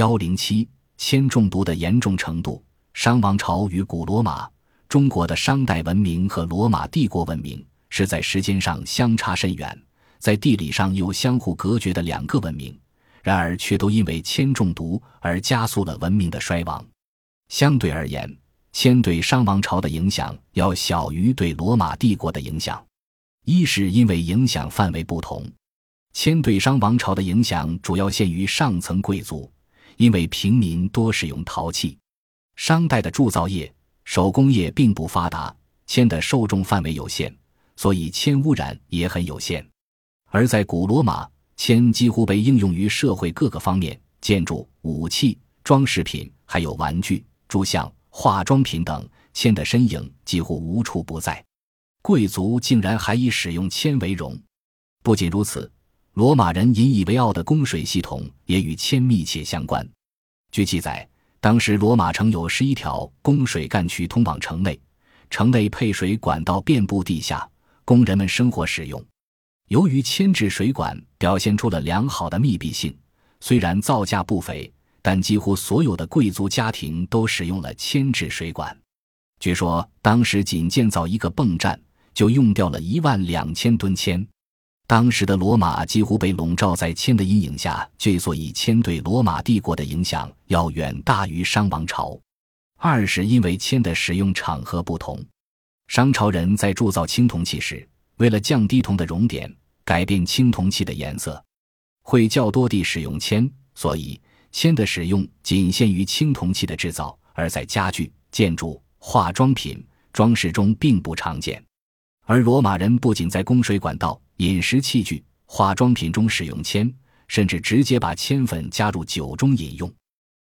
幺零七铅中毒的严重程度。商王朝与古罗马、中国的商代文明和罗马帝国文明是在时间上相差甚远，在地理上又相互隔绝的两个文明，然而却都因为铅中毒而加速了文明的衰亡。相对而言，铅对商王朝的影响要小于对罗马帝国的影响。一是因为影响范围不同，铅对商王朝的影响主要限于上层贵族，因为平民多使用陶器。商代的铸造业、手工业并不发达，铅的受众范围有限，所以铅污染也很有限。而在古罗马，铅几乎被应用于社会各个方面，建筑、武器、装饰品，还有玩具、铸像、化妆品等，铅的身影几乎无处不在。贵族竟然还以使用铅为荣。不仅如此，罗马人引以为傲的供水系统也与铅密切相关。据记载。当时罗马城有十一条供水干渠通往城内，城内配水管道遍布地下，供人们生活使用。由于铅制水管表现出了良好的密闭性，虽然造价不菲，但几乎所有的贵族家庭都使用了铅制水管。据说当时仅建造一个泵站就用掉了一万两千吨铅。当时的罗马几乎被笼罩在铅的阴影下，这所以铅对罗马帝国的影响要远大于商王朝。二是因为铅的使用场合不同，商朝人在铸造青铜器时，为了降低铜的熔点，改变青铜器的颜色，会较多地使用铅，所以铅的使用仅限于青铜器的制造，而在家具、建筑、化妆品、装饰中并不常见。而罗马人不仅在供水管道。饮食器具、化妆品中使用铅，甚至直接把铅粉加入酒中饮用。